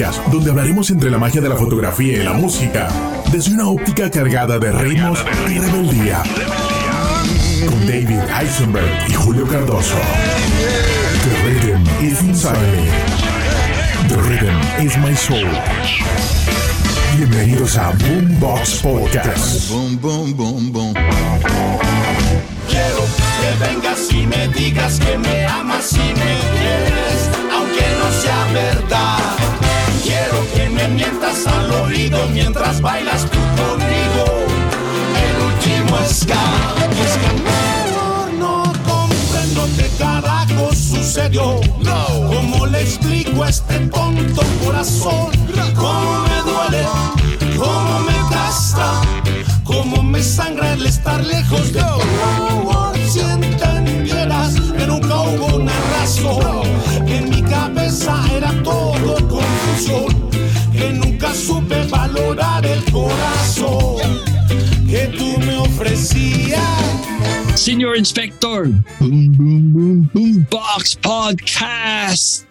podcast donde hablaremos entre la magia de la fotografía y la música, desde una óptica cargada de ritmos y rebeldía. Con David Eisenberg y Julio Cardoso. The rhythm is inside me. The rhythm is my soul. Bienvenidos a Boombox Podcast. Boom, boom, boom, boom. Quiero que vengas y me digas que me amas y me quieres, aunque no sea verdad. Quiero que me mientas al oído mientras bailas tú conmigo. El último ska. Es que no, no comprendo qué carajo sucedió. No. ¿Cómo le explico a este tonto corazón? ¿Cómo me duele? ¿Cómo me gasta? ¿Cómo me sangra el estar lejos de tu Si entendieras que nunca hubo una razón, que en mi cabeza era todo confusión, que nunca supe valorar el corazón que tú me ofrecías. Señor Inspector, Boom Boom Boom Boom Box Podcast.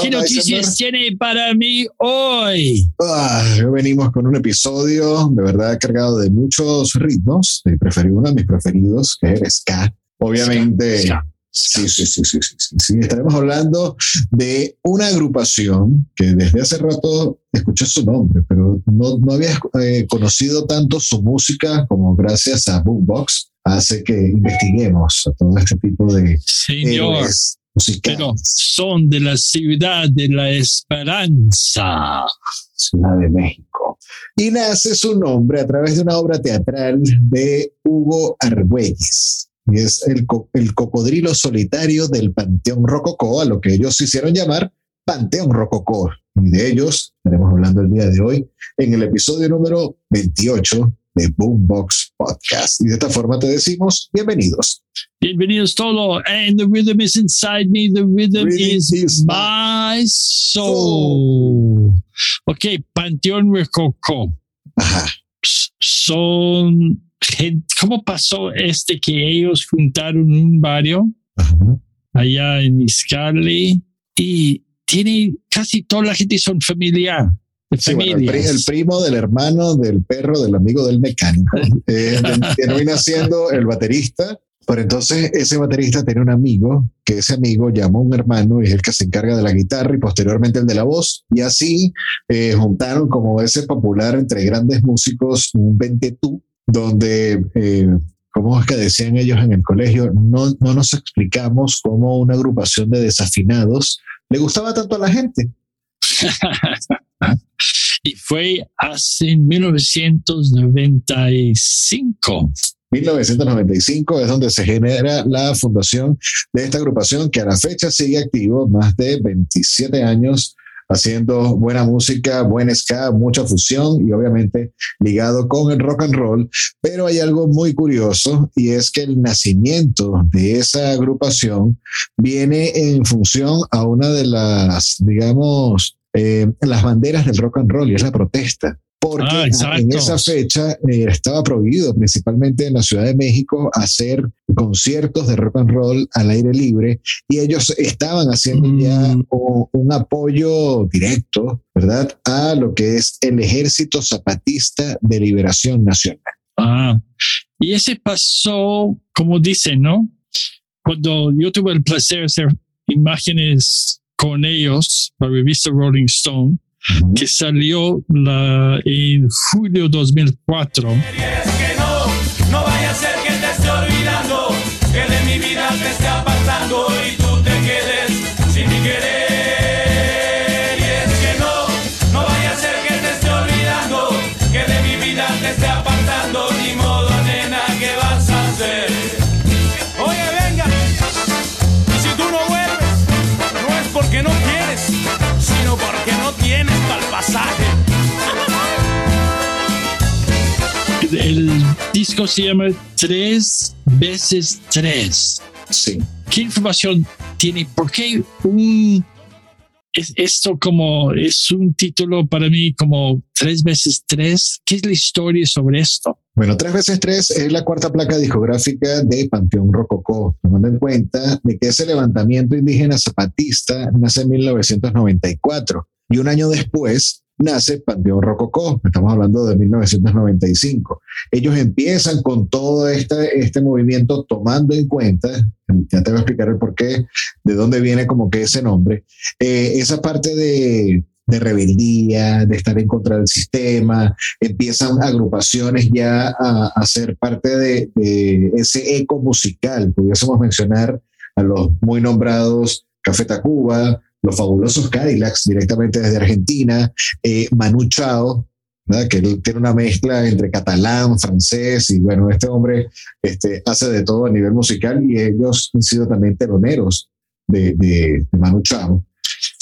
¿Qué noticias tiene para mí hoy? Ah, venimos con un episodio de verdad cargado de muchos ritmos. Eh, preferí uno de mis preferidos, que es ska. Obviamente, Ska, sí, sí, sí, sí, sí, sí. Estaremos hablando de una agrupación que desde hace rato escuché su nombre, pero no, no había eh, conocido tanto su música como gracias a Boombox hace que investiguemos a todo este tipo de Señor, pero son de la ciudad de la esperanza. Ciudad de México. Y nace su nombre a través de una obra teatral de Hugo Argüelles. Y es el, co- el cocodrilo solitario del Panteón Rococó, a lo que ellos hicieron llamar Panteón Rococó. Y de ellos estaremos hablando el día de hoy en el episodio número 28 de Boombox Podcast. Y de esta forma te decimos bienvenidos. Bienvenidos todos. And the rhythm is inside me. The rhythm is, is my soul. Ok, Panteón Rococó. Ajá. Son gente. ¿Cómo pasó este que ellos juntaron un barrio Ajá. allá en Iscali y tiene casi toda la gente son familiar. Sí, bueno, el, pri- el primo del hermano del perro del amigo del mecánico eh, termina siendo el baterista. Pero entonces ese baterista tiene un amigo, que ese amigo llama a un hermano y es el que se encarga de la guitarra y posteriormente el de la voz. Y así eh, juntaron como ese popular entre grandes músicos, un ventetú, donde, eh, como es que decían ellos en el colegio, no, no nos explicamos cómo una agrupación de desafinados le gustaba tanto a la gente. y fue hace 1995. 1995 es donde se genera la fundación de esta agrupación que a la fecha sigue activo, más de 27 años haciendo buena música, buen ska, mucha fusión y obviamente ligado con el rock and roll. Pero hay algo muy curioso y es que el nacimiento de esa agrupación viene en función a una de las, digamos, eh, las banderas del rock and roll y es la protesta. Porque Ah, en esa fecha eh, estaba prohibido, principalmente en la Ciudad de México, hacer conciertos de rock and roll al aire libre y ellos estaban haciendo Mm. ya o- un apoyo directo, ¿verdad?, a lo que es el Ejército Zapatista de Liberación Nacional. Ah, y ese pasó, como dicen, ¿no? Cuando yo tuve el placer de hacer imágenes con ellos para la revista Rolling Stone, que salió la, en julio 2004. El disco se llama Tres veces Tres. Sí. ¿Qué información tiene? ¿Por qué un es esto como es un título para mí como tres veces tres? ¿Qué es la historia sobre esto? Bueno, tres veces tres es la cuarta placa discográfica de Panteón Rococó, tomando en cuenta de que ese levantamiento indígena zapatista nace en 1994 Y un año después nace Panteón Rococó, estamos hablando de 1995. Ellos empiezan con todo este, este movimiento tomando en cuenta, ya te voy a explicar el porqué, de dónde viene como que ese nombre, eh, esa parte de, de rebeldía, de estar en contra del sistema, empiezan agrupaciones ya a, a ser parte de, de, ese eco musical. Pudiésemos mencionar a los muy nombrados Café Tacuba, los fabulosos Cadillacs directamente desde Argentina, eh, Manu Chao, que tiene una mezcla entre catalán, francés, y bueno, este hombre este, hace de todo a nivel musical y ellos han sido también teloneros de, de, de Manu Chao.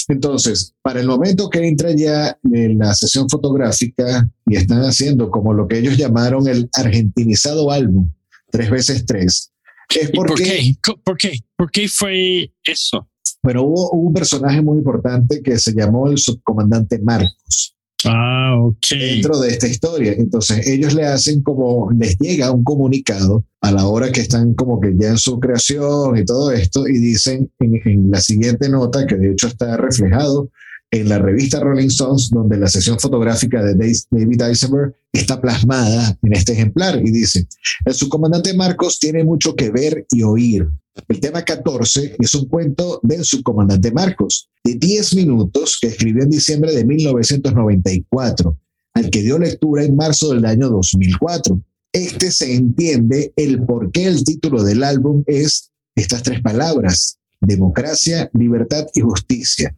Entonces, para el momento que entra ya en la sesión fotográfica y están haciendo como lo que ellos llamaron el argentinizado álbum, tres veces tres, es porque, ¿Por qué? ¿Por qué? ¿Por qué fue eso? Hubo, hubo un personaje muy importante que se llamó el subcomandante Marcos. Ah, ok. Dentro de esta historia. Entonces, ellos le hacen como, les llega un comunicado a la hora que están como que ya en su creación y todo esto, y dicen en, en la siguiente nota, que de hecho está reflejado en la revista Rolling Stones, donde la sesión fotográfica de David Eisenberg está plasmada en este ejemplar y dice, el subcomandante Marcos tiene mucho que ver y oír. El tema 14 es un cuento del subcomandante Marcos, de 10 minutos que escribió en diciembre de 1994, al que dio lectura en marzo del año 2004. Este se entiende el por qué el título del álbum es estas tres palabras, democracia, libertad y justicia.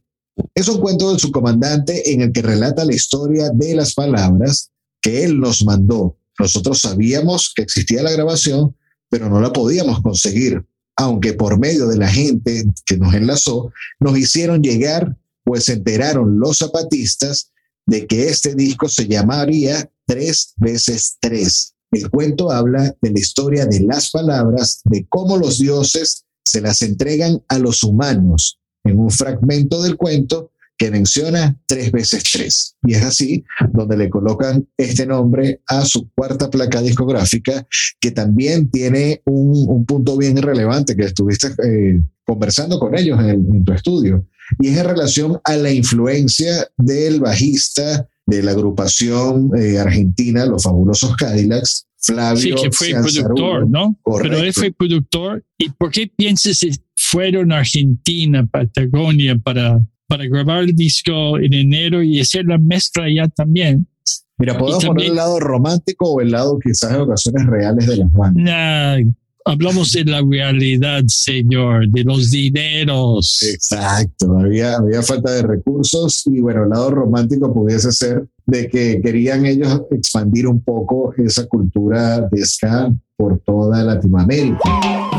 Es un cuento del subcomandante en el que relata la historia de las palabras que él nos mandó. Nosotros sabíamos que existía la grabación, pero no la podíamos conseguir, aunque por medio de la gente que nos enlazó, nos hicieron llegar, pues se enteraron los zapatistas de que este disco se llamaría Tres veces Tres. El cuento habla de la historia de las palabras, de cómo los dioses se las entregan a los humanos en un fragmento del cuento que menciona tres veces tres. Y es así donde le colocan este nombre a su cuarta placa discográfica, que también tiene un, un punto bien relevante que estuviste eh, conversando con ellos en, el, en, tu estudio, y es en relación a la influencia del bajista de la agrupación eh, argentina, los fabulosos Cadillacs, Flavio. Sí, que fue productor, ¿no? Correcto. Pero él fue productor. ¿Y por qué piensas que fueron a Argentina, Patagonia, para, para grabar el disco en enero y hacer la mezcla ya también? Mira, podemos poner el lado romántico o el lado quizás de ocasiones reales de las bandas. Nah, hablamos de la realidad, señor, de los dineros. Exacto, había, había falta de recursos y bueno, el lado romántico pudiese ser de que querían ellos expandir un poco esa cultura de ska por toda Latinoamérica.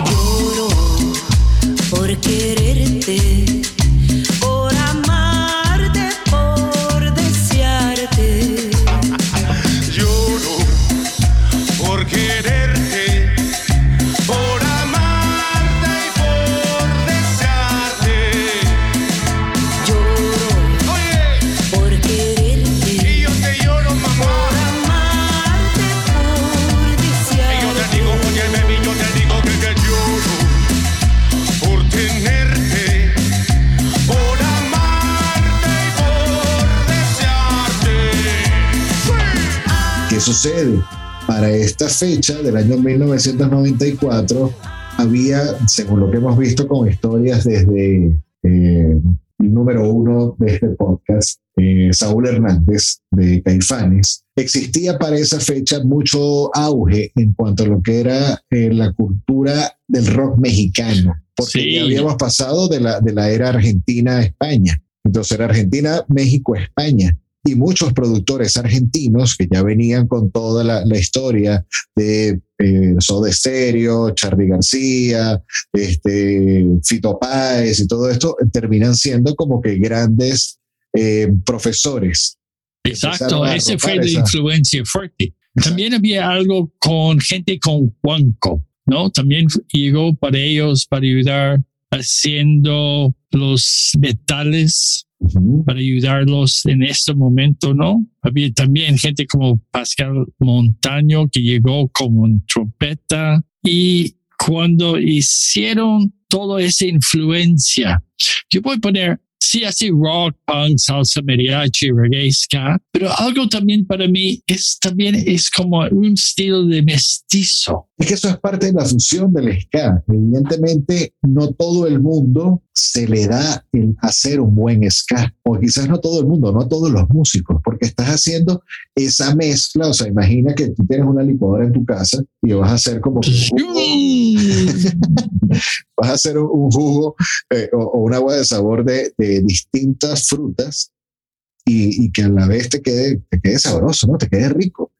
Lloro por quererte, sucede? Para esta fecha del año 1994 había, según lo que hemos visto con historias desde eh, el número uno de este podcast, eh, Saúl Hernández de Caifanes, existía para esa fecha mucho auge en cuanto a lo que era eh, la cultura del rock mexicano, porque Sí. habíamos pasado de la, de la era Argentina a España. Entonces era Argentina, México, España y muchos productores argentinos que ya venían con toda la, la historia de eh, Soda Stereo, Charly García, este, Fito Páez y todo esto, terminan siendo como que grandes eh, profesores. Exacto, ese fue ropar la esa- influencia fuerte. También había algo con gente con Juanco, ¿no? También llegó para ellos para ayudar haciendo los metales, para ayudarlos en este momento, ¿no? Había también gente como Pascal Montaño que llegó como trompeta y cuando hicieron toda esa influencia, yo voy a poner sí, así rock, punk, salsa, mariachi, reggae, ska, pero algo también para mí es también es como un estilo de mestizo. Es que eso es parte de la fusión del ska. Evidentemente, no todo el mundo se le da el hacer un buen ska, o quizás no todo el mundo, no todos los músicos, porque estás haciendo esa mezcla. O sea, imagina que tú tienes una licuadora en tu casa y vas a hacer como vas a hacer un, un jugo eh, o, o un agua de sabor de, de distintas frutas y, y que a la vez te quede, te quede sabroso, ¿no? Te quede rico.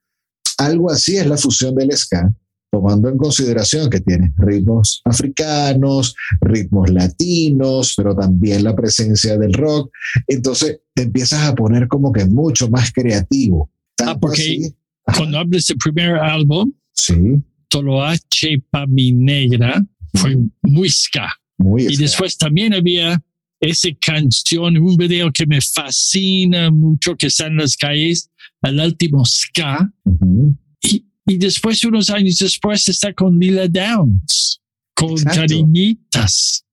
Algo así es la fusión del ska, tomando en consideración que tiene ritmos africanos, ritmos latinos, pero también la presencia del rock. Entonces te empiezas a poner como que mucho más creativo. Tanto porque- así- Cuando hablas del primer álbum, sí, Toloache pa mi negra, fue muy ska. muy Y ska. después también había esa canción, un video que me fascina mucho, que está en las calles, el último ska. Ujú. Y, y después, unos años después, está con Lila Downs, con Exacto. Cariñitas.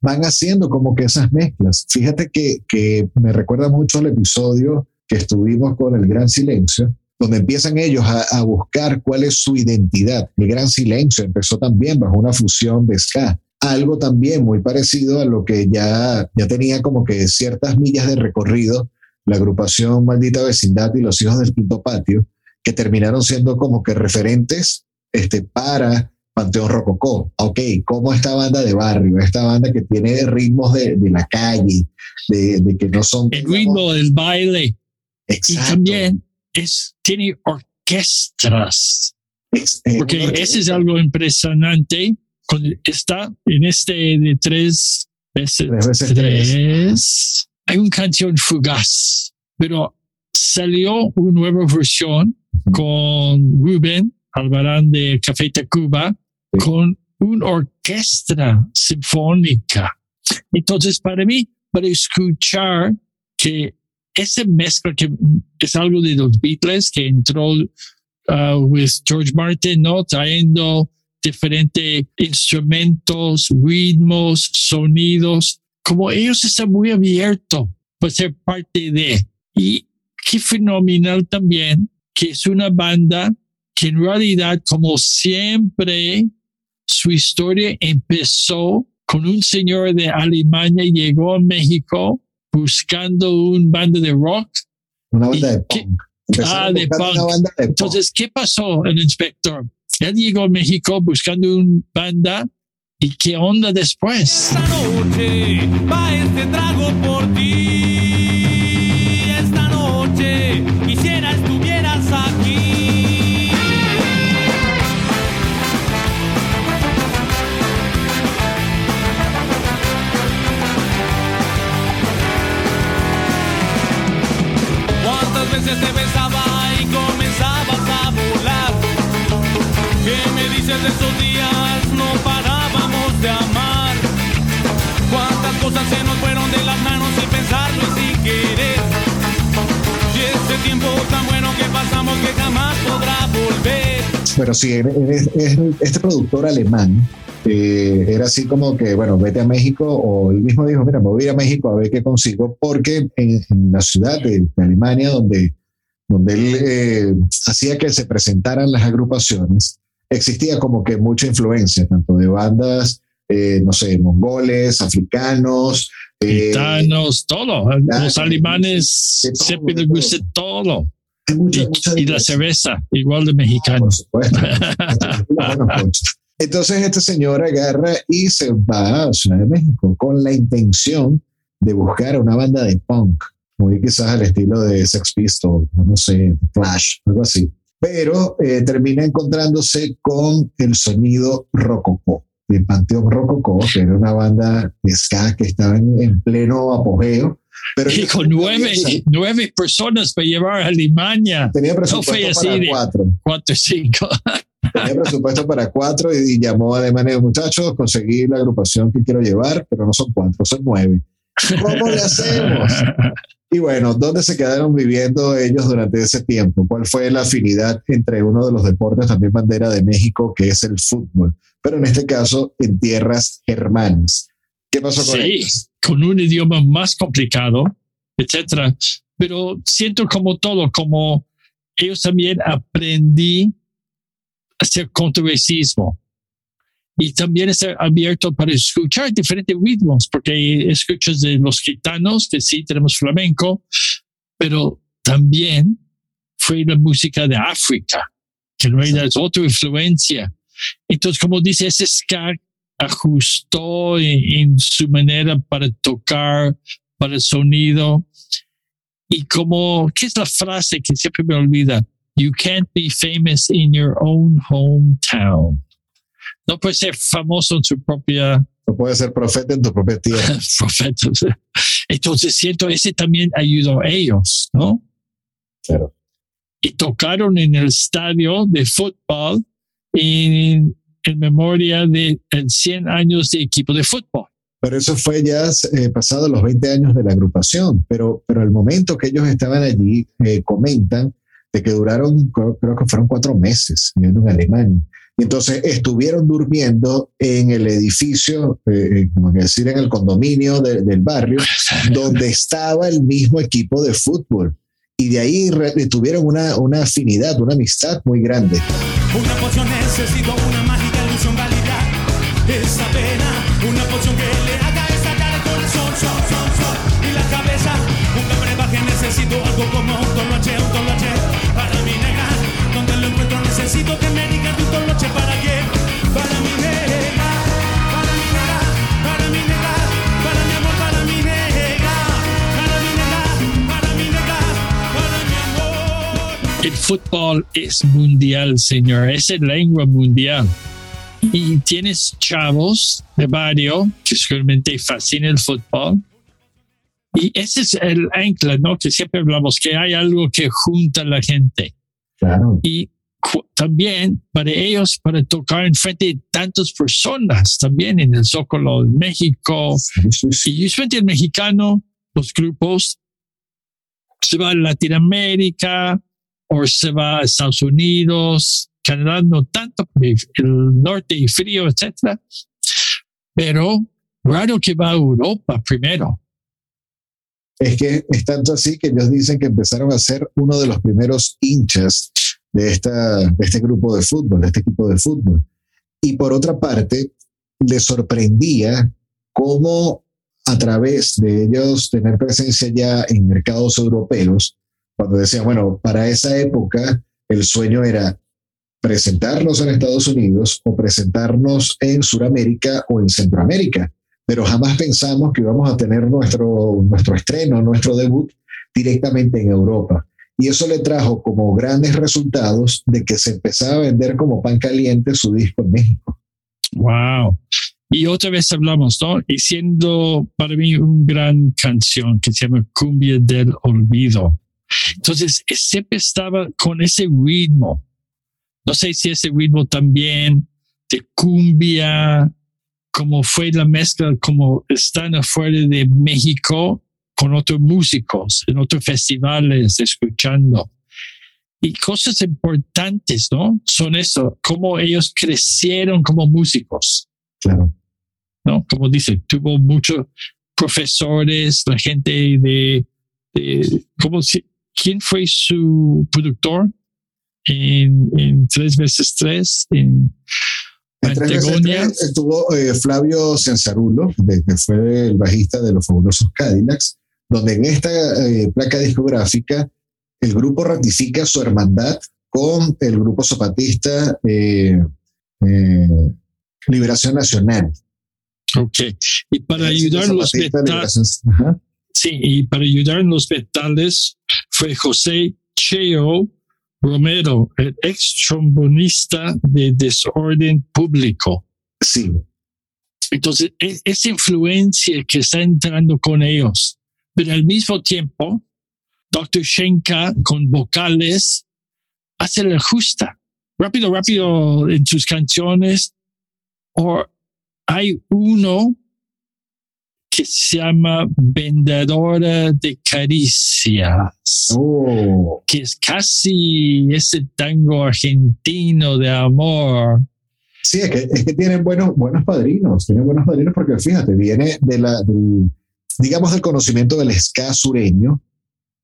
van haciendo como que esas mezclas. Fíjate que, que me recuerda mucho el episodio que estuvimos con El Gran Silencio, donde empiezan ellos a, a buscar cuál es su identidad. El Gran Silencio empezó también bajo una fusión de ska. Algo también muy parecido a lo que ya, ya tenía como que ciertas millas de recorrido la agrupación Maldita Vecindad y los Hijos del Quinto Patio, que terminaron siendo como que referentes este, para Panteón Rococó. Ok, como esta banda de barrio, esta banda que tiene ritmos de, de la calle, de, de que no son... El ritmo del baile. Y Exacto. también es, tiene orquestas. Ex- eh, Porque una ese es algo impresionante. Está en este de tres veces Tres veces tres, hay una canción fugaz, pero salió una nueva versión con Rubén Albarán de Café Tacuba Sí. con una orquesta sinfónica. Entonces, para mí, para escuchar que esa mezcla que es algo de los Beatles que entró uh, with George Martin, ¿no? Trayendo diferentes instrumentos, ritmos, sonidos, como ellos están muy abiertos para ser parte de. Y qué fenomenal también que es una banda que en realidad, como siempre, su historia empezó con un señor de Alemania, llegó a México buscando un banda de rock Una banda de punk. Ah, de buscando punk. Una banda de punk. Entonces, ¿qué pasó el inspector? Él llegó a México buscando una banda y qué onda después. Esta va este trago por ti. ¿Qué me dices de esos? No. Pero sí, es- es- este productor alemán eh, era así como que, bueno, vete a México o él mismo dijo, mira, me voy a a México a ver qué consigo, porque en, la ciudad de, de Alemania donde, donde él eh, hacía que se presentaran las agrupaciones, existía como que mucha influencia, tanto de bandas, eh, no sé, mongoles, africanos, eh, Gitanos, todo. Los alemanes todo, siempre les todo. gusta todo. hay mucha- Y, mucha y la cerveza, igual de mexicano. Por supuesto. Pues, Entonces este señor agarra y se va a Ciudad de México con la intención de buscar una banda de punk, muy quizás al estilo de Sex Pistols, no sé, Flash, algo así. Pero eh, termina encontrándose con el sonido rococó, de Panteón Rococó, que era una banda de ska que estaba en, en pleno apogeo. Pero Y con nueve, nueve personas para llevar a Alemania. Tenía presupuesto así para de- cuatro. Cuatro, cinco. Tenía presupuesto para cuatro y, y llamó a Alemania muchachos, conseguí la agrupación que quiero llevar, pero no son cuatro, son nueve. ¿Cómo le hacemos? Y bueno, ¿dónde se quedaron viviendo ellos durante ese tiempo? ¿Cuál fue la afinidad entre uno de los deportes también bandera de México, que es el fútbol? Pero en este caso, en tierras germanas. ¿Qué pasó con Sí, ellos? con un idioma más complicado, etcétera. Pero siento como todo, como ellos también aprendí a hacer controversismo y también estar abierto para escuchar diferentes ritmos, porque escuchas de los gitanos, que sí tenemos flamenco, pero también fue la música de África, que no era es otra influencia. Entonces, como dice, ese ska ajustó en, en su manera para tocar, para el sonido. Y como, ¿qué es la frase que siempre me olvida? You can't be famous in your own hometown. No puedes ser famoso en su propia No puedes ser profeta en tu propia tierra. profeta. Entonces siento, ese también ayudó a ellos, ¿no? Claro. y tocaron en el estadio de fútbol en, en memoria de en 100 años de equipo de fútbol. Pero eso fue ya eh, pasado los 20 años de la agrupación. Pero, pero el momento que ellos estaban allí, eh, comentan de que duraron, creo, creo que fueron cuatro meses viviendo en Alemania. Entonces estuvieron durmiendo en el edificio, eh, como que decir, en el condominio de- del barrio, donde estaba el mismo equipo de fútbol. Y de ahí re- tuvieron una, una afinidad, una amistad muy grande. Una poción necesito, una mágica ilusión válida. Esa pena, una poción que le haga estallar el corazón, son, son, son. Y la cabeza, un brebaje necesito, algo como un toloche, un toloche. Necesito que me digas un toloche. ¿Para qué? Para mi nega, para mi nega, para mi nega, para mi amor, para mi nega. Para mi nega, para mi nega, para mi amor. El fútbol es mundial, señor, es la lengua mundial. Y tienes chavos de barrio que seguramente fascina el fútbol. Y ese es el ancla, ¿no? Que siempre hablamos, que hay algo que junta a la gente. Claro. y también para ellos, para tocar en frente de tantas personas, también en el Zócalo de México. Y usualmente el mexicano, los grupos, se va a Latinoamérica o se va a Estados Unidos, Canadá no tanto, el norte y frío, etcétera. Pero raro que va a Europa primero. Es que es tanto así que ellos dicen que empezaron a ser uno de los primeros hinchas de, esta, de este grupo de fútbol, de este equipo de fútbol. Y por otra parte, les sorprendía cómo a través de ellos tener presencia ya en mercados europeos, cuando decían, bueno, para esa época el sueño era presentarnos en Estados Unidos o presentarnos en Sudamérica o en Centroamérica pero jamás pensamos que íbamos a tener nuestro, nuestro estreno, nuestro debut directamente en Europa. Y eso le trajo como grandes resultados de que se empezaba a vender como pan caliente su disco en México. Wow. Y otra vez hablamos, ¿no? Y siendo para mí una gran canción que se llama Cumbia del Olvido. Entonces, siempre estaba con ese ritmo. No sé si ese ritmo también de cumbia, como fue la mezcla, como están afuera de México con otros músicos, en otros festivales, escuchando. Y cosas importantes, ¿no? Son eso, cómo ellos crecieron como músicos, Claro. ¿no? Como dice, tuvo muchos profesores, la gente de, de ¿cómo ¿quién fue su productor? En, en tres veces tres, en En tres veces Antegonia. tres estuvo eh, Flavio Censarulo, que fue el bajista de los fabulosos Cadillacs, donde en esta eh, placa discográfica el grupo ratifica su hermandad con el grupo zapatista eh, eh, Liberación Nacional. Ok. Y para ayudar los metales, sí, y para ayudar en los metales fue José Cheo Romero, el ex trombonista de Desorden Público. Sí, Entonces, es, esa influencia que está entrando con ellos, pero al mismo tiempo, Dr. Shenka con vocales hace la justa. Rápido, rápido en sus canciones. O hay uno que se llama Vendedora de Caricias Oh, que es casi ese tango argentino de amor. Sí, es que, es que tienen buenos, buenos padrinos, tienen buenos padrinos porque fíjate, viene de la, del, digamos, del conocimiento del ska sureño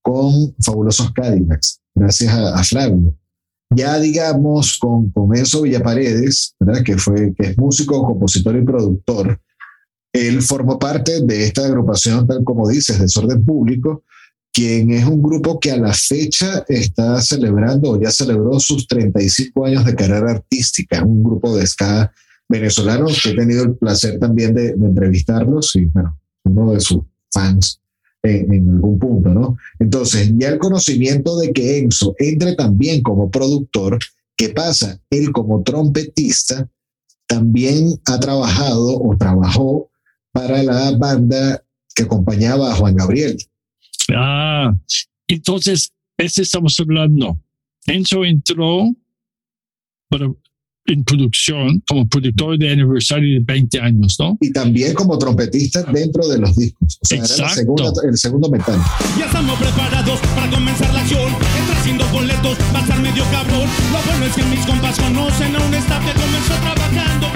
con fabulosos Cadillacs, gracias a, a Flavio. Ya digamos con, con Enzo Villaparedes, ¿verdad? Que, fue, que es músico, compositor y productor, él formó parte de esta agrupación, tal como dices, Desorden Público, quien es un grupo que a la fecha está celebrando o ya celebró sus 35 años de carrera artística. Un grupo de ska venezolano que he tenido el placer también de, de entrevistarlos y, bueno, uno de sus fans en, algún punto, ¿no? Entonces, ya el conocimiento de que Enzo entre también como productor, ¿qué pasa? Él como trompetista también ha trabajado o trabajó para la banda que acompañaba a Juan Gabriel. Ah, entonces, ese estamos hablando. Enzo entró pero en producción como productor de aniversario de 20 años, ¿no? Y también como trompetista dentro de los discos. O sea, era la Exacto. segunda, el segundo metal. Ya estamos preparados para comenzar la acción. Entra haciendo boletos, va a estar medio cabrón. Lo bueno es que mis compas conocen a un staff que comenzó trabajando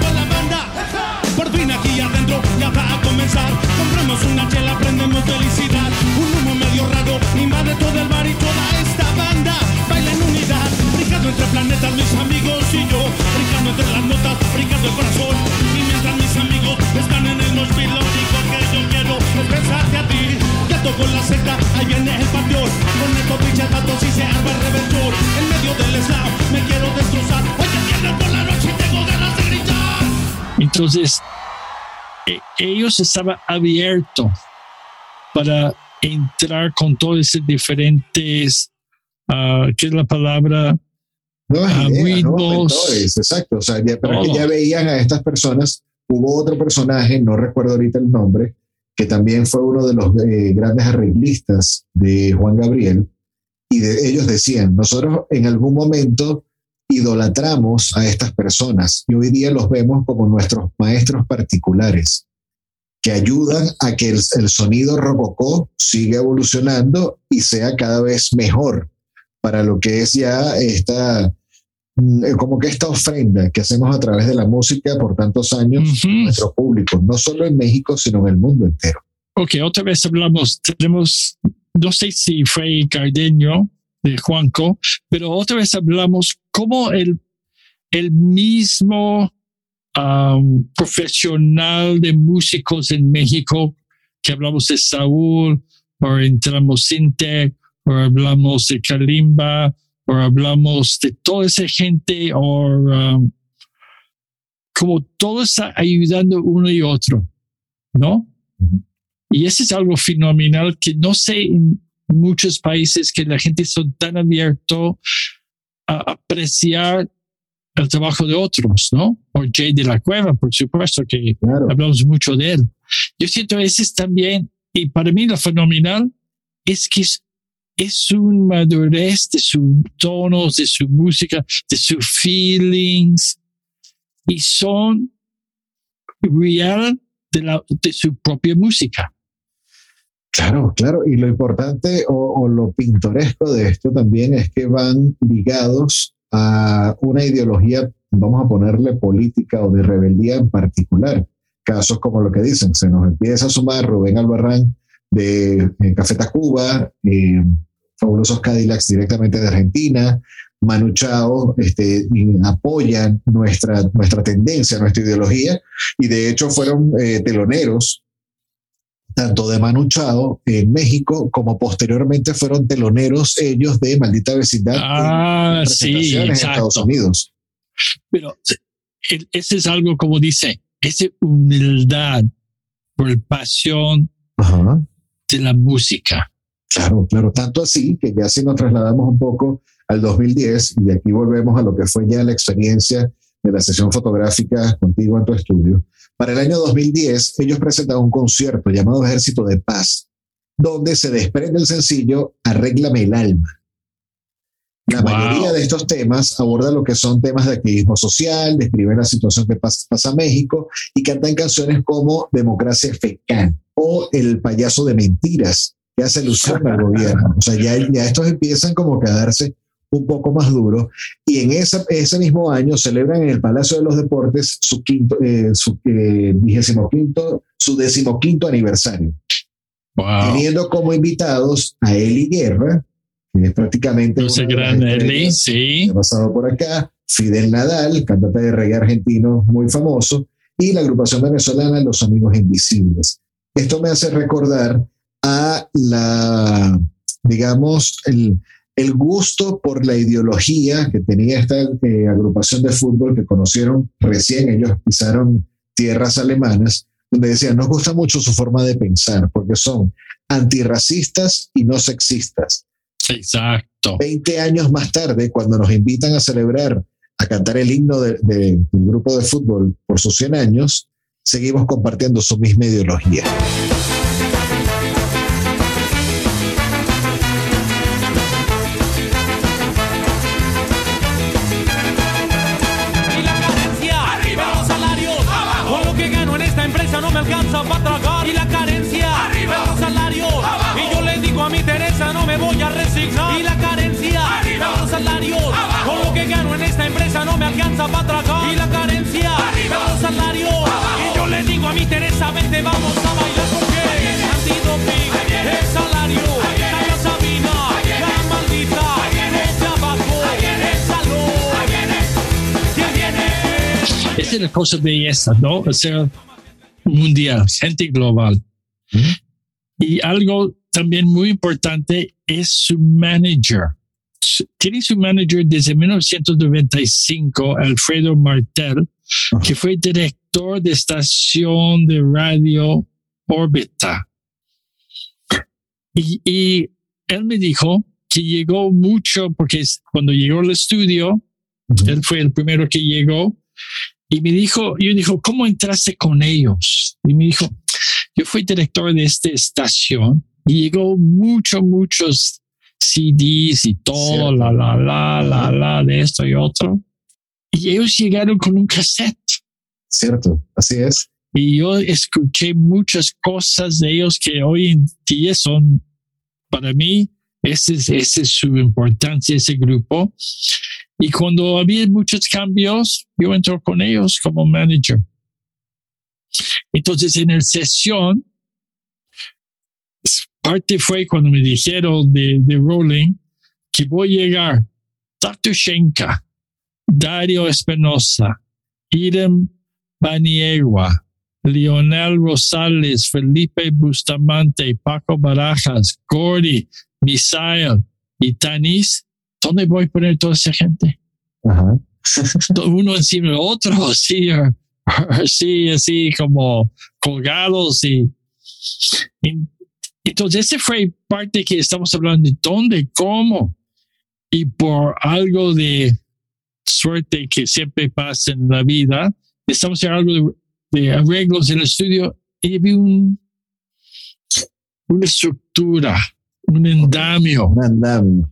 Entonces, e- ellos estaban abiertos para entrar con todos esos diferentes, ah, ¿qué es la palabra? Nuevas Ah, ideas, ritmos. mentores, exacto. O sea, ya, pero que ya veían a estas personas. Hubo otro personaje, no recuerdo ahorita el nombre, que también fue uno de los eh, grandes arreglistas de Juan Gabriel. Y de, ellos decían, nosotros en algún momento idolatramos a estas personas y hoy día los vemos como nuestros maestros particulares que ayudan a que el, el sonido rococó siga evolucionando y sea cada vez mejor para lo que es ya esta, mm, eh, como que esta ofrenda que hacemos a través de la música por tantos años a Ujú. nuestro público, no solo en México, sino en el mundo entero. Ok, otra vez hablamos, tenemos, no sé si fue Cardeño de Juanco, pero otra vez hablamos cómo el, el mismo profesional de músicos en México, que hablamos de Saúl, o entramos Sinte, o hablamos de Kalimba, o hablamos de toda esa gente, o am, como todo está ayudando uno y otro, ¿no? Y eso es algo fenomenal que no sé en muchos países que la gente son tan abierto a apreciar el trabajo de otros, ¿no? O Jay de la Cueva, por supuesto, que Claro, hablamos mucho de él. Yo siento ese es también, y para mí lo fenomenal es que es, es un madurez de sus tonos, de su música, de sus feelings, y son real de, la, de su propia música. Claro, claro. Y lo importante o, lo pintoresco de esto también es que van ligados a una ideología, vamos a ponerle política o de rebeldía en particular. Casos como lo que dicen, se nos empieza a sumar Rubén Albarrán de eh, Café Tacuba, eh, fabulosos Cadillacs directamente de Argentina, Manu Chao, este, apoyan nuestra, nuestra tendencia, nuestra ideología, y de hecho fueron eh, teloneros tanto de Manu Chao en México como posteriormente fueron teloneros ellos de Maldita Vecindad Ah, en sí, presentaciones en Estados. Unidos. Pero ese es algo como dice, esa humildad por pasión Ajá. de la música. Claro, claro, tanto así que ya si nos trasladamos un poco al 2010 y aquí volvemos a lo que fue ya la experiencia de la sesión fotográfica contigo en tu estudio. Para el año 2010 ellos presentaron un concierto llamado Ejército de Paz, donde se desprende el sencillo Arréglame el alma. La Wow. mayoría de estos temas abordan lo que son temas de activismo social, describen la situación que pas- pasa en México y cantan canciones como Democracia Fecal o El payaso de mentiras, que hace alusión al gobierno. O sea, ya, ya estos empiezan como que a darse un poco más duro. Y en esa, ese mismo año celebran en el Palacio de los Deportes su quinto, eh, su eh, vigésimo quinto, su decimoquinto aniversario, Wow. teniendo como invitados a Eli Guerra, que es prácticamente las gran Eli, sí. que ha pasado por acá, Fidel Nadal, cantante de reggae argentino muy famoso, y la agrupación venezolana Los Amigos Invisibles. Esto me hace recordar a la, digamos, el, el gusto por la ideología que tenía esta eh, agrupación de fútbol que conocieron recién, ellos pisaron tierras alemanas, donde decían, nos gusta mucho su forma de pensar, porque son antirracistas y no sexistas. Exacto. 20 años más tarde, cuando nos invitan a celebrar, a cantar el himno de- de- del grupo de fútbol por sus 100 años, seguimos compartiendo su misma ideología. Y la carencia. Arriba los salarios. Abajo. Con lo que gano en esta empresa no me alcanza para tragar. Y la carencia. Arriba los salarios. Y yo le digo a mi Teresa vente vamos a bailar porque antidoping, el salario, Sabina, la maldita, es la cosa belleza, ¿no? O sea, mundial, gente global. Y algo también muy importante es su manager. Tiene su manager desde 1995, Alfredo Martel, que fue director de estación de radio Órbita. Y, y él me dijo que llegó mucho, porque cuando llegó al estudio, él fue el primero que llegó y me dijo, yo dijo, ¿cómo entraste con ellos? Y me dijo, yo fui director de esta estación y llegó mucho, muchos CDs y todo, Cierto. la, la, la, la, la, de esto y otro. Y ellos llegaron con un cassette ¿Cierto? Así es. y yo escuché muchas cosas de ellos que hoy en día son, para mí, esa es, esa es su importancia, ese grupo. Y cuando había muchos cambios, yo entro con ellos como manager. Entonces, en el sesión, parte fue cuando me dijeron de, de Rolling que voy a llegar Dr. Shenka, Dario Espinosa, Irem Paniegua, Lionel Rosales, Felipe Bustamante, Paco Barajas, Gordy, Misael y Tanis. ¿Dónde voy a poner toda esa gente? Ajá. Uno encima del otro, así, así, así como colgados y, y- entonces ese fue parte que estamos hablando de dónde, cómo y por algo de suerte que siempre pasa en la vida, estamos en algo de, de arreglos en el estudio y vi un, una estructura, un endamio. Un andamio.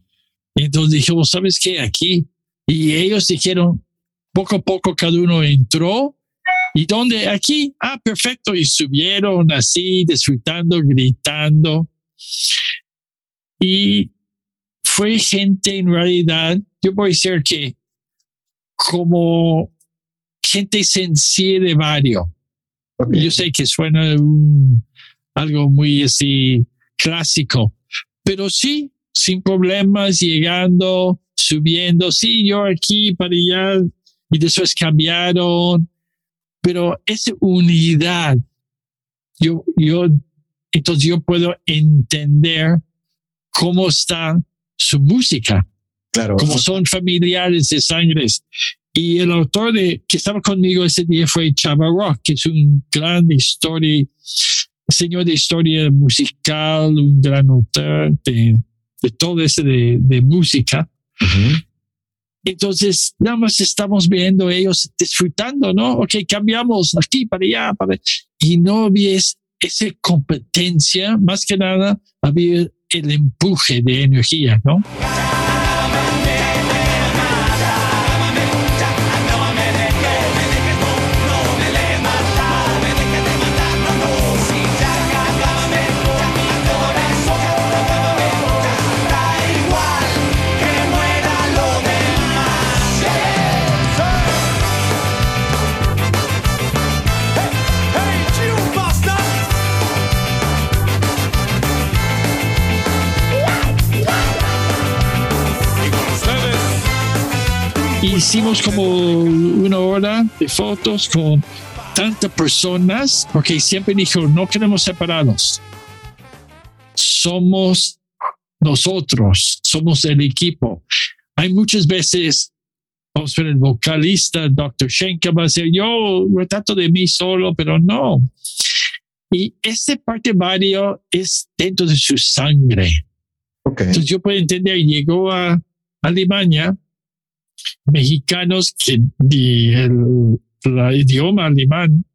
Y entonces dijimos, ¿sabes qué? Aquí. Y ellos dijeron, poco a poco cada uno entró. ¿Y dónde? Aquí. Ah, perfecto. Y subieron así, disfrutando, gritando. Y fue gente en realidad, yo voy a decir que como gente sencilla de barrio. Ok. Yo sé que suena algo muy así clásico, pero sí, sin problemas, llegando, subiendo, sí, yo aquí para allá, y después cambiaron, pero esa unidad, yo, yo, entonces yo puedo entender cómo está su música Claro. como son familiares de sangres. Y el autor de, que estaba conmigo ese día fue Chava Rock, que es un gran historia, señor de historia musical, un gran autor de, de todo eso de, de música. Ujú. Entonces, nada más estamos viendo ellos disfrutando, ¿no? Ok, cambiamos aquí para allá, para y no había es- esa competencia, más que nada había el empuje de energía, ¿no? Hicimos como una hora de fotos con tantas personas, porque siempre dijo, no queremos separarnos. Somos nosotros, somos el equipo. Hay muchas veces, vamos a ver, el vocalista, Dr. Schenker va a decir, yo retrato de mí solo, pero no. Y esta parte Mario es dentro de su sangre. Ok. Entonces yo puedo entender, llegó a Alemania, mexicanos que di- el, idioma alemán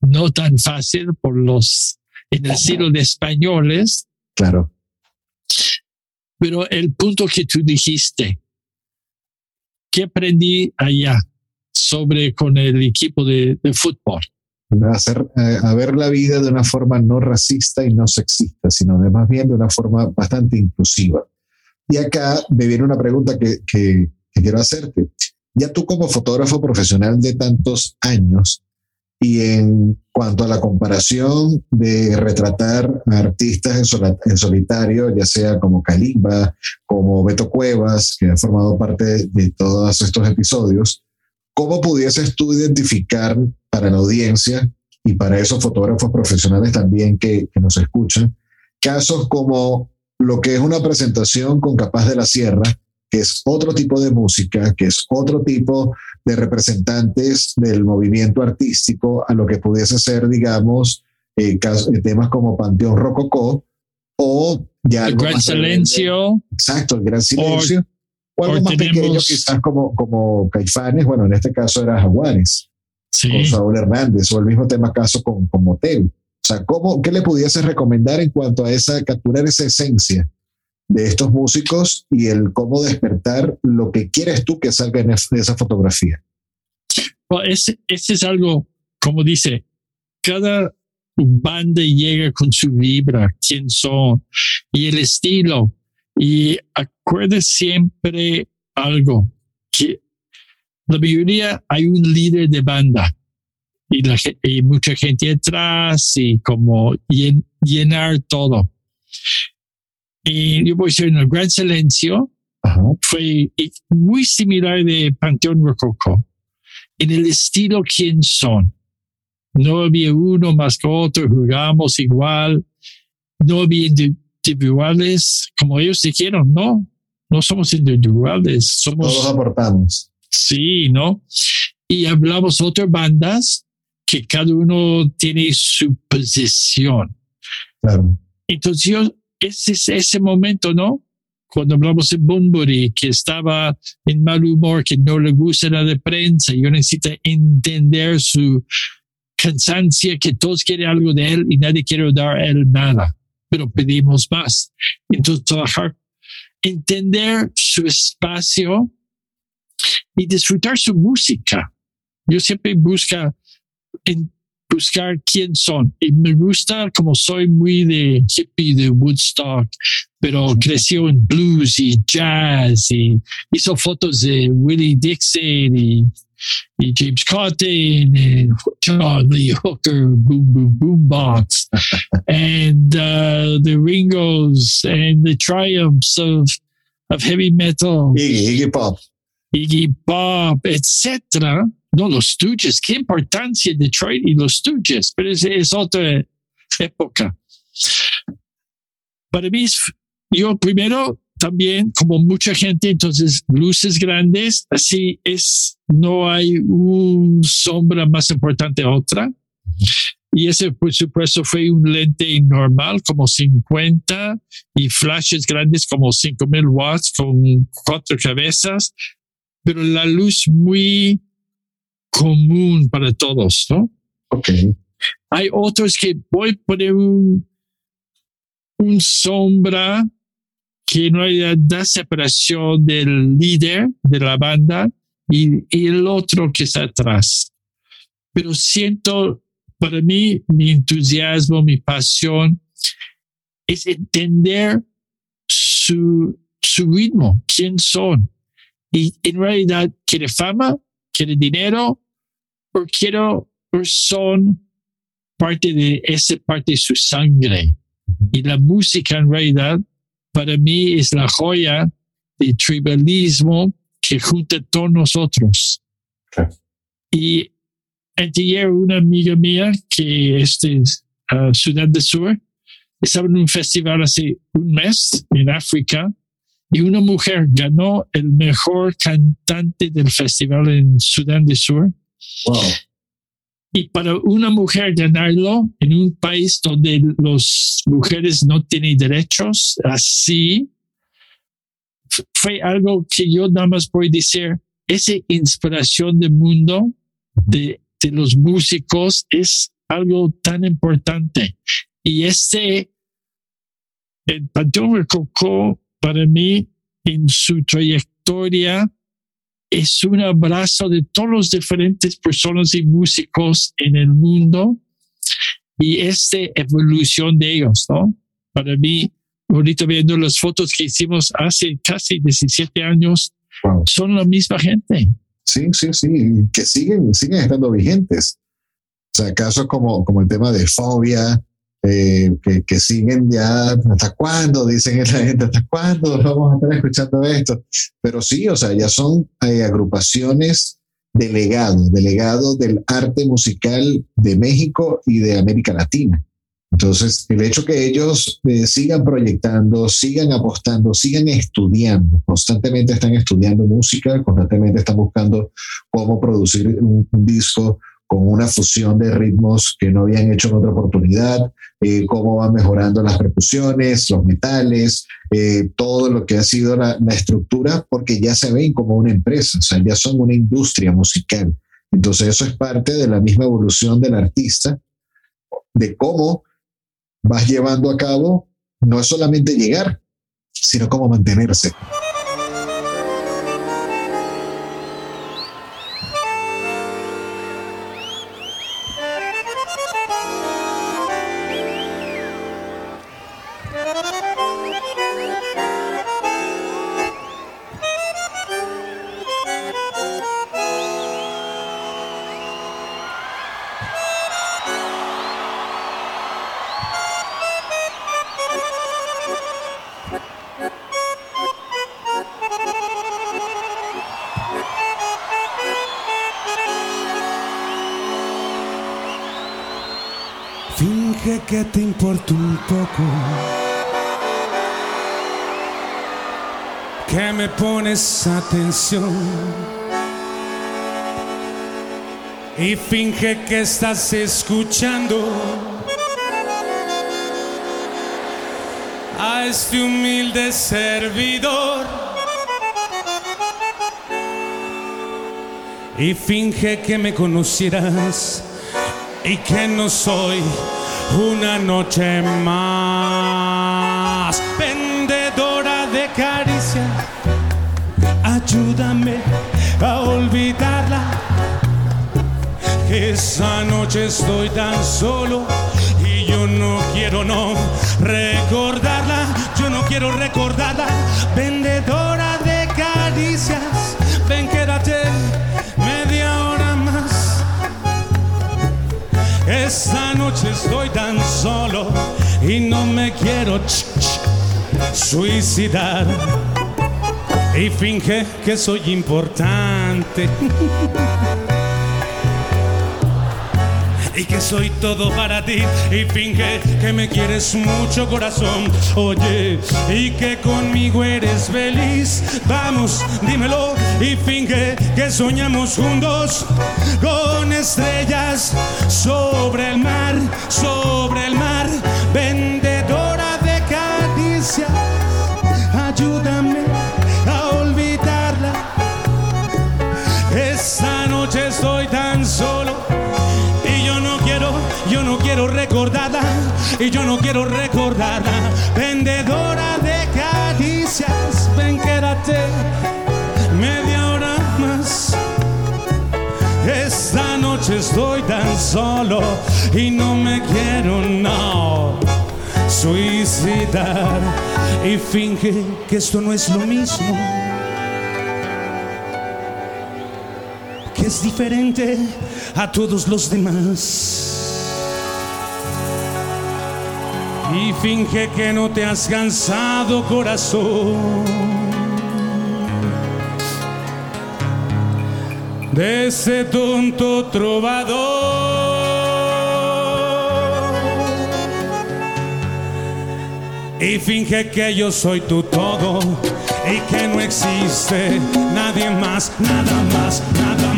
no tan fácil por los en el siglo de españoles, Claro. pero el punto que tú dijiste, ¿qué aprendí allá sobre con el equipo de, de fútbol? Hacer, eh, a ver la vida de una forma no racista y no sexista, sino de más bien de una forma bastante inclusiva. Y acá me viene una pregunta que, que- que quiero hacerte. Ya tú como fotógrafo profesional de tantos años y en cuanto a la comparación de retratar a artistas en, sola- en solitario, ya sea como Kalimba, como Beto Cuevas, que ha formado parte de todos estos episodios, ¿cómo pudieses tú identificar para la audiencia y para esos fotógrafos profesionales también que, que nos escuchan, casos como lo que es una presentación con Capaz de la Sierra, que es otro tipo de música, que es otro tipo de representantes del movimiento artístico, a lo que pudiese ser, digamos, eh, cas- eh, temas como Panteón Rococó o ya El algo gran más silencio, Exacto, el gran silencio. O, algo o más pequeño, tenemos- quizás como, como Caifanes, bueno, en este caso era Jaguares con sí. Saúl Hernández, o el mismo tema caso con, con Motel. O sea, ¿cómo, ¿qué le pudieses recomendar en cuanto a esa, capturar esa esencia de estos músicos y el cómo despertar lo que quieres tú que salga en de esa fotografía? Well, ese, ese es algo, como dice, cada banda llega con su vibra, quién son y el estilo. Y acuerde siempre algo, que la mayoría hay un líder de banda y, la, y mucha gente detrás y como llen- llenar todo. Y yo voy a decir, en el gran silencio Ajá. fue muy similar de Panteón Rococó en el estilo quién son. No había uno más que otro, jugamos igual, no había individuales como ellos dijeron, no, no somos individuales, Todos somos, aportamos. sí, ¿no? Y hablamos otras bandas que cada uno tiene su posición. Claro. Entonces yo, ese es ese momento, ¿no? Cuando hablamos de Bunbury, que estaba en mal humor, que no le gusta la de prensa, yo necesito entender su cansancia, que todos quieren algo de él y nadie quiere dar a él nada, pero pedimos más. Entonces trabajar, entender su espacio y disfrutar su música. Yo siempre busca buscar quién son. Y me gusta como soy muy de hippie de Woodstock, pero creció en blues y jazz y hizo fotos de Willie Dixon y, y James Cotton and John Lee Hooker, Boom Boom Boom Box, and uh, the Ringos and the triumphs of, of heavy metal. Iggy, Iggy Pop. Iggy Pop, etcétera. No, los Stooges, qué importancia Detroit y los Stooges, pero es, otra época. Para mí, yo primero también, como mucha gente, entonces luces grandes, así es, no hay un sombra más importante a otra. Y ese, por supuesto, fue un lente normal, como 50, y flashes grandes como 5000 watts con cuatro cabezas pero la luz muy común para todos, ¿no? Ok. Hay otros que voy a poner un, un sombra que en realidad da separación del líder de la banda y, y el otro que está atrás. Pero siento, para mí, mi entusiasmo, mi pasión es entender su, su ritmo, quién son. Y en realidad, ¿quiere fama? ¿Quiere dinero? ¿O quiero, o son parte de esa parte de su sangre? Y la música en realidad, para mí, es la joya del tribalismo que junte a todos nosotros. Claro. Y ayer una amiga mía que es de ah, Sudán del Sur estaba en un festival hace un mes en África y una mujer ganó el mejor cantante del festival en Sudán del Sur. Wow. Y para una mujer ganarlo en un país donde las mujeres no tienen derechos, así, fue algo que yo nada más puedo decir, esa inspiración del mundo de, de los músicos es algo tan importante. Y este, el Panteón Rococó, para mí, en su trayectoria, es un abrazo de todos los diferentes personas y músicos en el mundo y esta evolución de ellos, ¿no? Para mí, ahorita viendo las fotos que hicimos hace casi 17 años, Wow. son la misma gente. Sí, sí, sí, que siguen, siguen estando vigentes. O sea, casos como, como el tema de fobia, eh, que, que siguen ya, ¿hasta cuándo? Dicen la gente, ¿hasta cuándo vamos a estar escuchando esto? Pero sí, o sea, ya son eh, agrupaciones de legado, de legado del arte musical de México y de América Latina. Entonces, el hecho que ellos eh, sigan proyectando, sigan apostando, sigan estudiando, constantemente están estudiando música, constantemente están buscando cómo producir un, un disco con una fusión de ritmos que no habían hecho en otra oportunidad, eh, cómo van mejorando las percusiones, los metales, eh, todo lo que ha sido la, estructura, porque ya se ven como una empresa, o sea, ya son una industria musical. Entonces, eso es parte de la misma evolución del artista, de cómo vas llevando a cabo, no es solamente llegar, sino cómo mantenerse. Que te importa un poco. Que me pones atención. Y finge que estás escuchando a este humilde servidor. Y finge que me conocieras y que no soy una noche más vendedora de caricia. Ayúdame a olvidarla. Esa noche estoy tan solo y yo no quiero no recordarla. Yo no quiero recordarla. Noche estoy tan solo y no me quiero suicidar. Y finge que soy importante. Y que soy todo para ti. Y finge que me quieres mucho corazón. Oye, y que conmigo eres feliz. Vamos, dímelo. Y finge que soñamos juntos Con estrellas sobre el mar, sobre el mar Vendedora de caricias Ayúdame a olvidarla Esta noche estoy tan solo y yo no quiero, yo no quiero recordarla y yo no quiero recordarla. Vendedora de caricias, ven quédate solo y no me quiero no suicidar y finge que esto no es lo mismo. que es diferente a todos los demás. Y finge que no te has cansado, corazón. de ese tonto trovador. Y finge que yo soy tu todo y que no existe nadie más, nada más, nada más.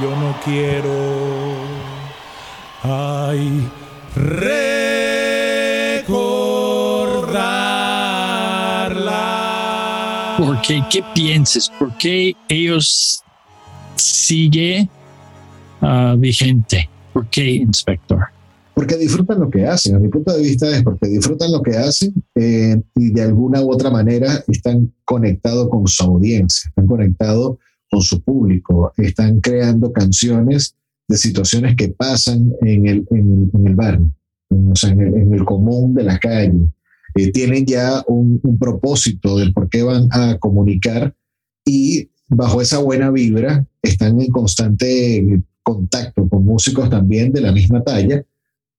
Yo no quiero. Ay, recordarla. ¿Por qué? ¿Qué piensas? ¿Por qué ellos sigue ah, vigente? ¿Por qué, inspector? porque disfrutan lo que hacen. A mi punto de vista es porque disfrutan lo que hacen eh, y de alguna u otra manera están conectados con su audiencia, están conectados con su público, están creando canciones de situaciones que pasan en el, en, en el barrio, en, o sea, en, el, en el común de la calle. Eh, tienen ya un, un propósito del por qué van a comunicar y bajo esa buena vibra están en constante contacto con músicos también de la misma talla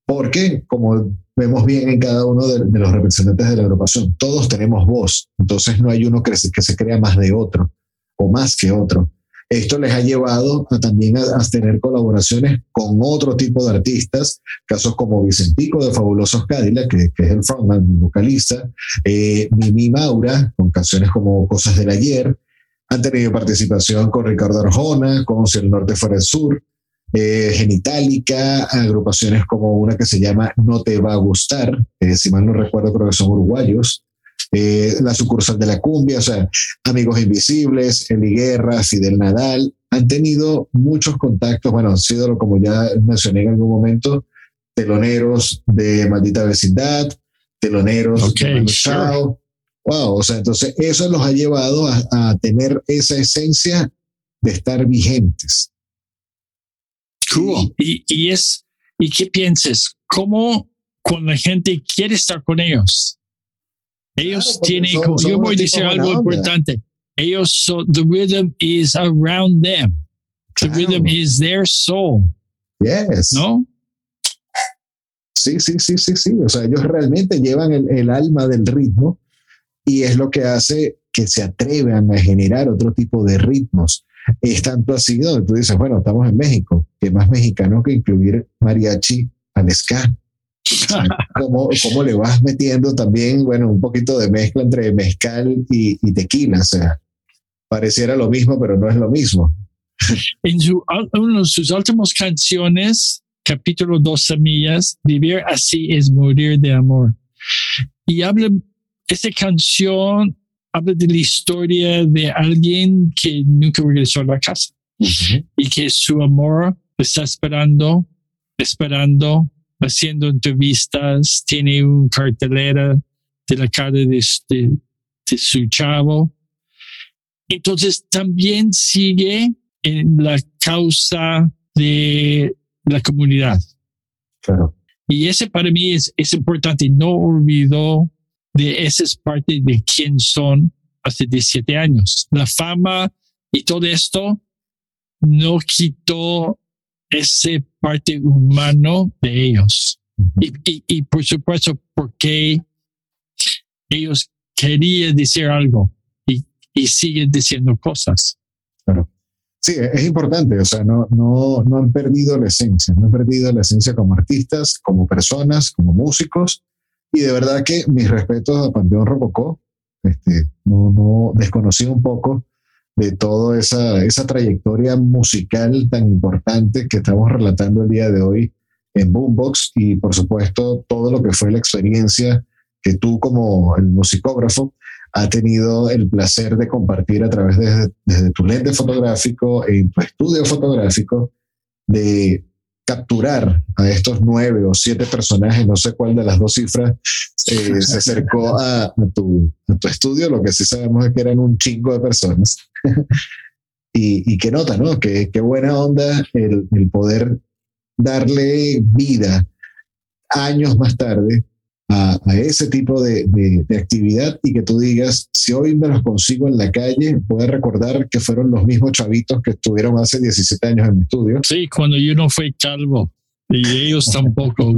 porque como vemos bien en cada uno de, de, los representantes de la agrupación, todos tenemos voz, entonces no hay uno que se, que se crea más de otro o más que otro. Esto les ha llevado a también a, tener colaboraciones con otro tipo de artistas, casos como Vicentico de Fabulosos Cadillac, que, es el frontman, vocalista, eh, Mimi Maura, con canciones como Cosas del Ayer, han tenido participación con Ricardo Arjona, con Si el Norte fuera el Sur, eh, Genitalica, agrupaciones como una que se llama No Te Va a Gustar, eh, si mal no recuerdo creo que son uruguayos, eh, la sucursal de la cumbia, o sea, Amigos Invisibles, Eli Guerra, Fidel Nadal, han tenido muchos contactos, bueno, han sido, como ya mencioné en algún momento, teloneros de Maldita Vecindad, teloneros okay, de sure. Wow, o sea, entonces eso los ha llevado a, a tener esa esencia de estar vigentes. Cool. Y, y, es, ¿y qué piensas? ¿Cómo cuando la gente quiere estar con ellos? Ellos claro, tienen, son, son yo voy a decir algo importante. Ellos, so, the rhythm is around them. The claro. rhythm is their soul. Yes. ¿No? Sí, sí, sí, sí, sí. O sea, ellos realmente llevan el, el alma del ritmo y es lo que hace que se atrevan a generar otro tipo de ritmos. Es tanto así donde tú dices, bueno, estamos en México, que más mexicano que incluir mariachi al ska. ¿cómo, ¿Cómo, le vas metiendo también, bueno, un poquito de mezcla entre mezcal y, y tequila? O sea, pareciera lo mismo, pero no es lo mismo. En su, de sus últimas canciones, capítulo Dos Semillas, Vivir así es morir de amor. Y habla esa canción habla de la historia de alguien que nunca regresó a la casa y que su amor está esperando, esperando, haciendo entrevistas, tiene un cartelera de la cara de, de, de su chavo. Entonces también sigue en la causa de la comunidad. Claro. Y ese para mí es, es importante. No olvidó de esa es parte de quién son hace 17 años. La fama y todo esto no quitó ese parte humano de ellos. Y, y, y por supuesto, porque ellos querían decir algo y, y siguen diciendo cosas. Claro. Sí, es importante, o sea, no, no, no han perdido la esencia, no han perdido la esencia como artistas, como personas, como músicos, y de verdad que mis respetos a Panteón Rococó, este, no, no desconocí un poco de toda esa, esa trayectoria musical tan importante que estamos relatando el día de hoy en Boombox y por supuesto todo lo que fue la experiencia que tú como el musicógrafo ha tenido el placer de compartir a través de desde tu lente fotográfico en tu estudio fotográfico de capturar a estos nueve o siete personajes, no sé cuál de las dos cifras eh, se acercó a, a, tu, a, tu, estudio, lo que sí sabemos es que eran un chingo de personas. y, y qué nota, ¿no? Qué, qué buena onda el, el poder darle vida años más tarde a, a, ese tipo de, de, de, actividad y que tú digas, si hoy me los consigo en la calle, voy a recordar que fueron los mismos chavitos que estuvieron hace 17 años en mi estudio. Sí, cuando yo no fui calvo. Y ellos tampoco,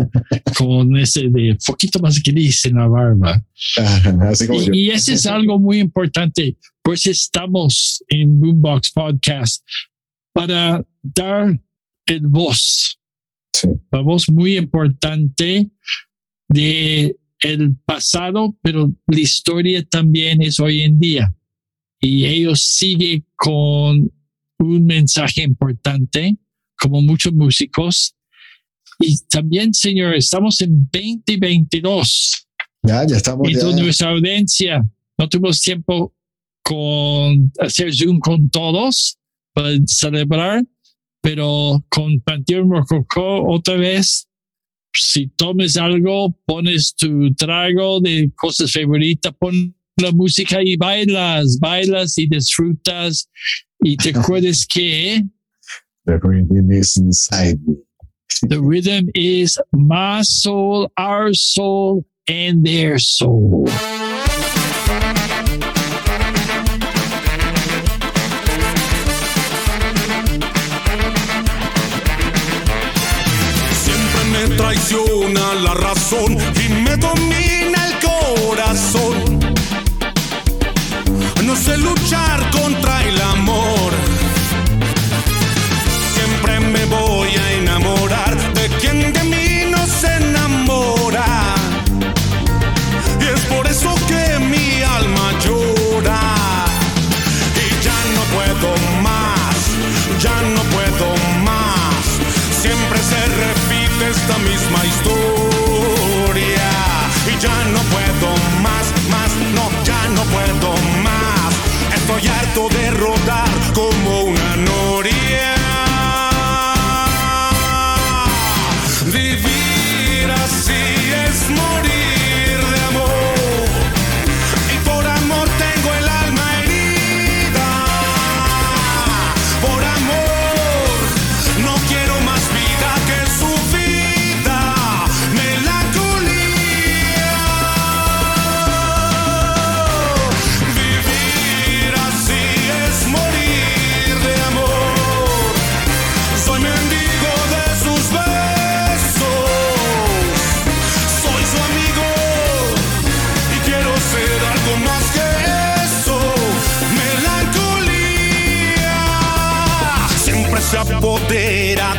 con ese de poquito más gris en la barba. Ajá, así como y, yo. y ese es algo muy importante. Pues estamos en Boombox Podcast para dar el voz. Sí. La voz muy importante de el pasado, pero la historia también es hoy en día. Y ellos siguen con un mensaje importante, como muchos músicos. Y también, señor, estamos en 2022. Ya, ya estamos. Y ya. nuestra audiencia, no tuvimos tiempo con hacer Zoom con todos para celebrar, pero con Panteón Rococó otra vez si tomes algo, pones tu trago de cosas favoritas, pon la música y bailas, bailas y disfrutas y te acuerdas que The rhythm is inside me. the rhythm is my soul, our soul, and their soul. No sé luchar contra el amor.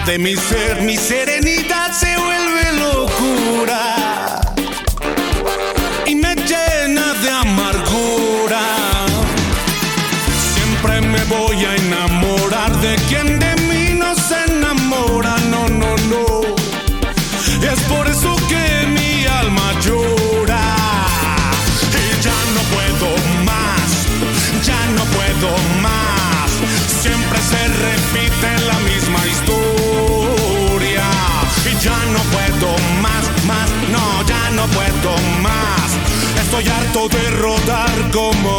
De mi ser. Mi serenidad se vuelve estoy harto de rodar como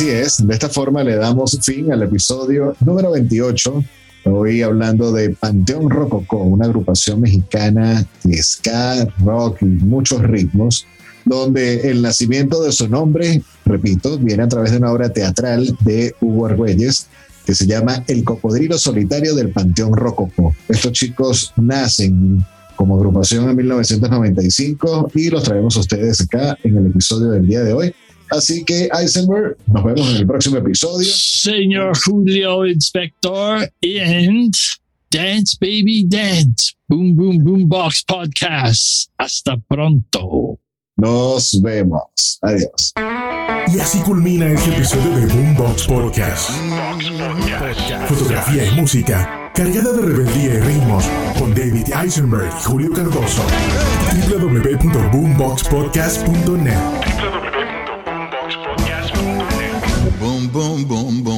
Así es, de esta forma le damos fin al episodio número 28. Hoy hablando de Panteón Rococó, una agrupación mexicana de ska, rock y muchos ritmos, donde el nacimiento de su nombre, repito, viene a través de una obra teatral de Hugo Argüelles que se llama El Cocodrilo Solitario del Panteón Rococó. Estos chicos nacen como agrupación en 1995 y los traemos a ustedes acá en el episodio del día de hoy. Así que Eisenberg, nos vemos en el próximo episodio. Señor Julio Inspector and Dance Baby Dance. Boom Boom Boom Box Podcast. Hasta pronto. Nos vemos. Adiós. Y así culmina este episodio de Boombox Podcast. Fotografía y música cargada de rebeldía y ritmos con David Eisenberg y Julio Cardoso. www.boomboxpodcast.net boom, boom, boom.